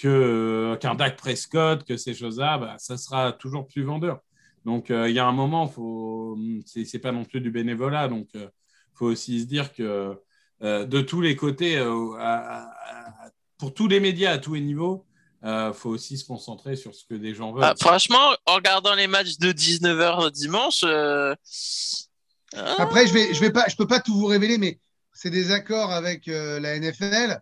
que, qu'un Dak Prescott, que ces choses-là, bah, ça sera toujours plus vendeur. Donc, euh, il y a un moment, faut, c'est, c'est pas non plus du bénévolat. Donc, il faut aussi se dire que euh, de tous les côtés, euh, à- à- pour tous les médias à tous les niveaux, il faut aussi se concentrer sur ce que des gens veulent. Ah, franchement, en regardant les matchs de 19h dimanche, euh, ah, Après, je vais, je vais pas, je peux pas tout vous révéler, mais c'est des accords avec euh, la NFL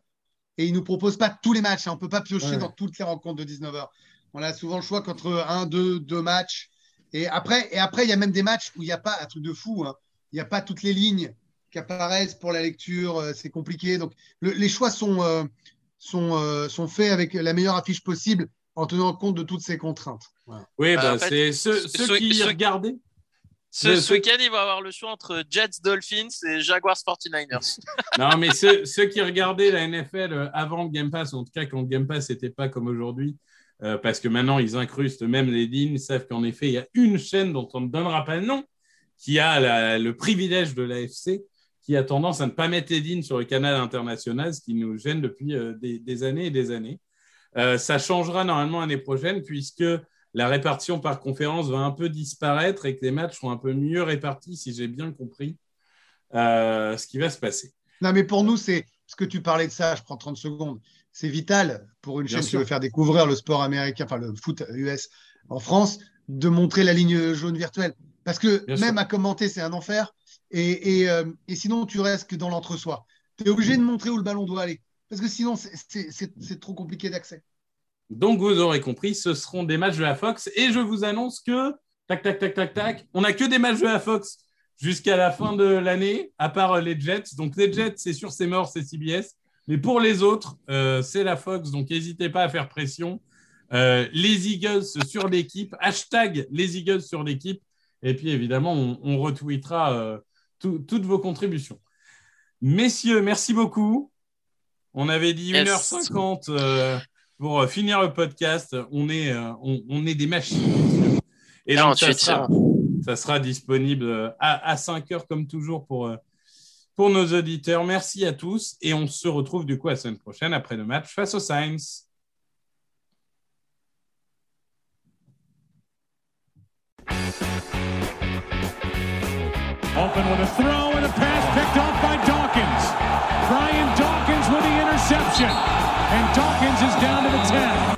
et ils nous proposent pas tous les matchs. hein. On peut pas piocher Ouais. dans toutes les rencontres de 19h. On a souvent le choix qu'entre un, deux, deux matchs. Et après, et après, il y a même des matchs où il n'y a pas un truc de fou. hein. Il n'y a pas toutes les lignes qui apparaissent pour la lecture. euh, c'est compliqué. Donc, le- les choix sont, euh, sont, euh, sont faits avec la meilleure affiche possible en tenant compte de toutes ces contraintes. oui, bah, bah, en fait, c'est ceux, ce- ceux ce- qui ce- regardaient. Ce, ce week-end, il va avoir le choix entre Jets, Dolphins et Jaguars 49ers. Non, mais ceux, ceux qui regardaient la NFL euh, avant le Game Pass, en tout cas quand le Game Pass n'était pas comme aujourd'hui, euh, parce que maintenant ils incrustent même les lignes, savent qu'en effet, il y a une chaîne dont on ne donnera pas le nom, qui a la- le privilège de l'AFC, qui a tendance à ne pas mettre les lignes sur le canal international, ce qui nous gêne depuis euh, des, des années et des années. Euh, ça changera normalement l'année prochaine, puisque la répartition par conférence va un peu disparaître et que les matchs seront un peu mieux répartis, si j'ai bien compris euh, ce qui va se passer. Non, mais pour nous, c'est ce que tu parlais de ça, je prends 30 secondes. C'est vital pour une Bien chaîne qui veut faire découvrir le sport américain, enfin le foot US en France, de montrer la ligne jaune virtuelle. Parce que Bien même sûr. à commenter, c'est un enfer. Et, et, euh, et sinon, tu restes que dans l'entre-soi. Tu es obligé de montrer où le ballon doit aller. Parce que sinon, c'est trop compliqué d'accès. Donc, vous aurez compris, ce seront des matchs de la Fox. Et je vous annonce que, tac, tac, tac, tac, tac, on n'a que des matchs de la Fox jusqu'à la fin de l'année, à part euh, les Jets. Donc, les Jets, c'est sûr, c'est mort, c'est CBS. Mais pour les autres, euh, c'est la Fox. Donc, n'hésitez pas à faire pression. Euh, les Eagles sur l'équipe, hashtag les Eagles sur l'équipe. Et puis, évidemment, on, on retweetera euh, tout- toutes vos contributions. Messieurs, merci beaucoup. On avait dit Yes. 1h50 euh, pour euh, finir le podcast. On est, euh, on, on est des machines. Et donc, ça 48, sera, ça sera disponible euh, à, à 5 heures, comme toujours, pour, pour nos auditeurs. Merci à tous. Et on se retrouve du coup la semaine prochaine après le match face aux Saints. Open with a throw and a pass picked off by Dawkins. Brian Dawkins with the interception. And Dawkins is down to the 10.